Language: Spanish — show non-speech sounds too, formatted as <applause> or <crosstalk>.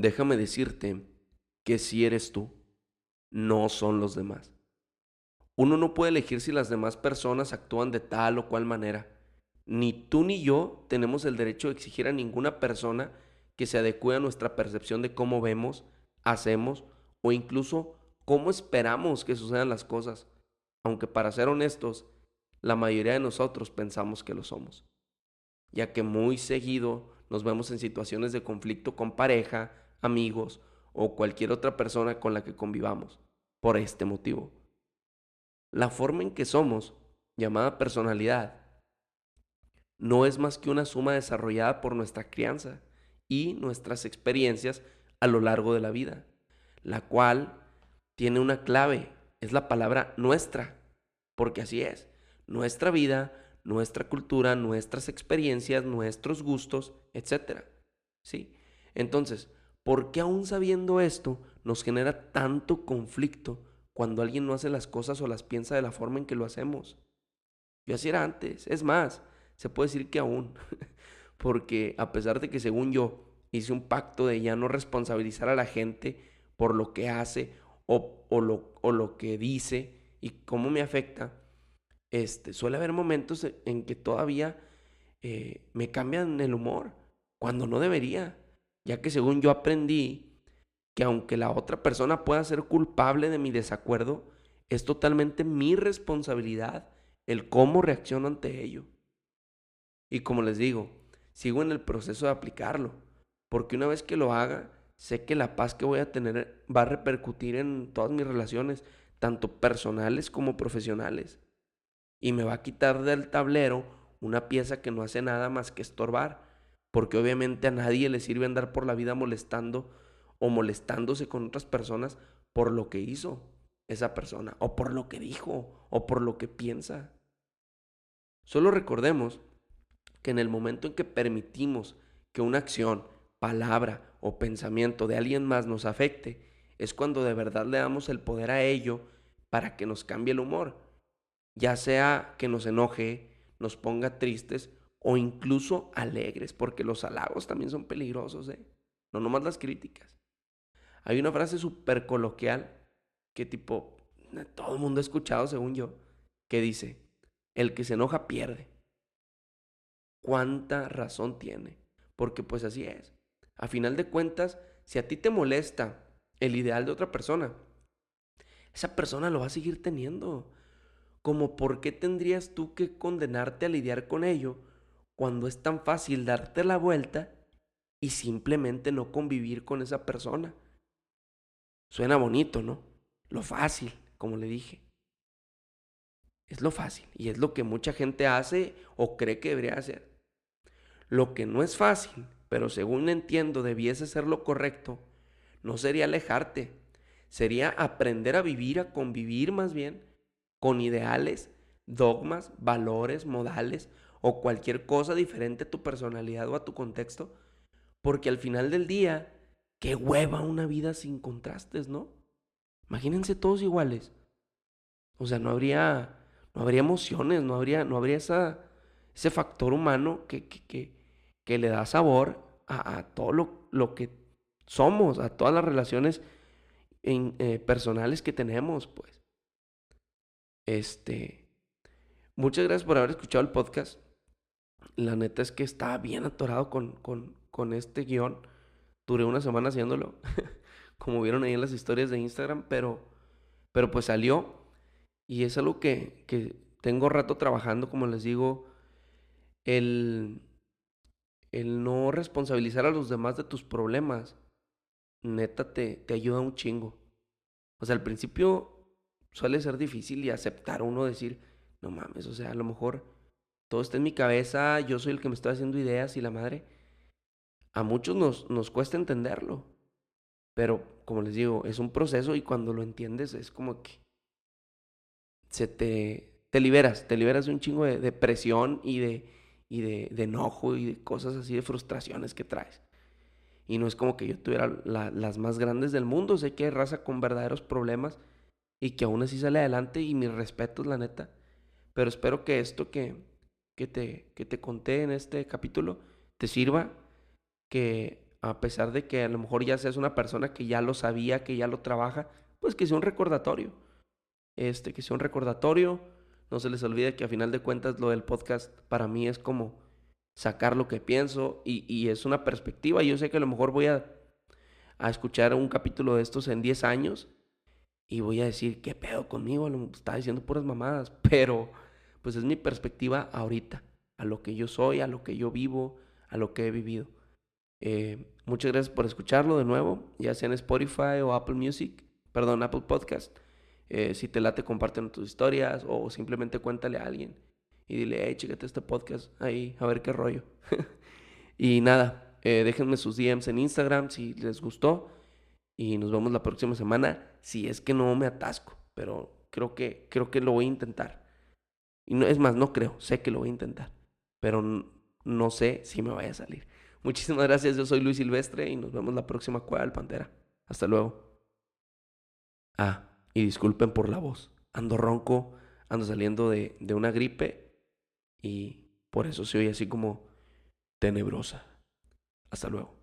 déjame decirte que si eres tú, no son los demás. Uno no puede elegir si las demás personas actúan de tal o cual manera. Ni tú ni yo tenemos el derecho de exigir a ninguna persona que se adecue a nuestra percepción de cómo vemos, hacemos o incluso cómo esperamos que sucedan las cosas, aunque para ser honestos, la mayoría de nosotros pensamos que lo somos, ya que muy seguido nos vemos en situaciones de conflicto con pareja, amigos o cualquier otra persona con la que convivamos, por este motivo. La forma en que somos, llamada personalidad, no es más que una suma desarrollada por nuestra crianza y nuestras experiencias a lo largo de la vida, la cual tiene una clave, es la palabra nuestra, porque así es, nuestra vida, nuestra cultura, nuestras experiencias, nuestros gustos, etc. ¿Sí? Entonces, ¿por qué aún sabiendo esto nos genera tanto conflicto cuando alguien no hace las cosas o las piensa de la forma en que lo hacemos? Yo así era antes, es más, se puede decir que aún, <laughs> porque a pesar de que según yo hice un pacto de ya no responsabilizar a la gente por lo que hace o, lo, o lo que dice y cómo me afecta, este, suele haber momentos en que todavía eh, me cambian el humor, cuando no debería, ya que según yo aprendí que aunque la otra persona pueda ser culpable de mi desacuerdo, es totalmente mi responsabilidad el cómo reacciono ante ello. Y como les digo, sigo en el proceso de aplicarlo, porque una vez que lo haga, sé que la paz que voy a tener va a repercutir en todas mis relaciones, tanto personales como profesionales. Y me va a quitar del tablero una pieza que no hace nada más que estorbar, porque obviamente a nadie le sirve andar por la vida molestando o molestándose con otras personas por lo que hizo esa persona, o por lo que dijo, o por lo que piensa. Solo recordemos que en el momento en que permitimos que una acción, palabra o pensamiento de alguien más nos afecte, es cuando de verdad le damos el poder a ello para que nos cambie el humor, ya sea que nos enoje, nos ponga tristes o incluso alegres, porque los halagos también son peligrosos, ¿eh? no nomás las críticas. Hay una frase súper coloquial que tipo, todo el mundo ha escuchado según yo, que dice, el que se enoja pierde cuánta razón tiene. Porque pues así es. A final de cuentas, si a ti te molesta el ideal de otra persona, esa persona lo va a seguir teniendo. Como por qué tendrías tú que condenarte a lidiar con ello cuando es tan fácil darte la vuelta y simplemente no convivir con esa persona. Suena bonito, ¿no? Lo fácil, como le dije. Es lo fácil y es lo que mucha gente hace o cree que debería hacer. Lo que no es fácil, pero según entiendo debiese ser lo correcto, no sería alejarte, sería aprender a vivir, a convivir más bien con ideales, dogmas, valores, modales o cualquier cosa diferente a tu personalidad o a tu contexto, porque al final del día, qué hueva una vida sin contrastes, ¿no? Imagínense todos iguales. O sea, no habría no habría emociones, no habría, no habría ese factor humano que, que, que, le da sabor a, todo lo, lo, que somos, a todas las relaciones eh, personales que tenemos, pues. Este. Muchas gracias por haber escuchado el podcast. La neta es que estaba bien atorado con, con, con este guion. Duré una semana haciéndolo, <laughs> como vieron ahí en las historias de Instagram, pero, pero pues salió. Y es algo que, que tengo rato trabajando, como les digo, el, el no responsabilizar a los demás de tus problemas, neta te, te ayuda un chingo. O sea, al principio suele ser difícil y aceptar uno decir, no mames, o sea, a lo mejor todo está en mi cabeza, yo soy el que me estoy haciendo ideas y la madre. A muchos nos, nos cuesta entenderlo. Pero, como les digo, es un proceso y cuando lo entiendes es como que se te, te liberas, te liberas de un chingo de, presión y, de, y de, de, enojo y de cosas así, de frustraciones que traes. Y no es como que yo tuviera las más grandes del mundo, sé que hay raza con verdaderos problemas y que aún así sale adelante y mis respetos, la neta. Pero espero que esto que, que, te, que te conté en este capítulo te sirva, que a pesar de que a lo mejor ya seas una persona que ya lo sabía, que ya lo trabaja, pues que sea un recordatorio. Este, que sea un recordatorio. No se les olvide que a final de cuentas lo del podcast para mí es como sacar lo que pienso y, y es una perspectiva. Yo sé que a lo mejor voy a, a escuchar un capítulo de estos en 10 años y voy a decir, ¿qué pedo conmigo? Está diciendo puras mamadas, <laughs> pero pues es mi perspectiva ahorita, a lo que yo soy, a lo que yo vivo, a lo que he vivido. Eh, muchas gracias por escucharlo de nuevo, ya sea en Spotify o Apple Music, perdón, Apple Podcast. Eh, si te late, compártenos tus historias o simplemente cuéntale a alguien y dile, hey, chécate este podcast ahí, a ver qué rollo. <laughs> y nada, eh, déjenme sus DMs en Instagram si les gustó y nos vemos la próxima semana si es que no me atasco, pero creo que, creo que lo voy a intentar. Y no, es más, no creo, sé que lo voy a intentar, pero no sé si me vaya a salir. Muchísimas gracias, yo soy Luis Silvestre y nos vemos la próxima Cueva del Pantera. Hasta luego. Ah, y disculpen por la voz. Ando ronco, ando saliendo de, de una gripe y por eso se oye así como tenebrosa. Hasta luego.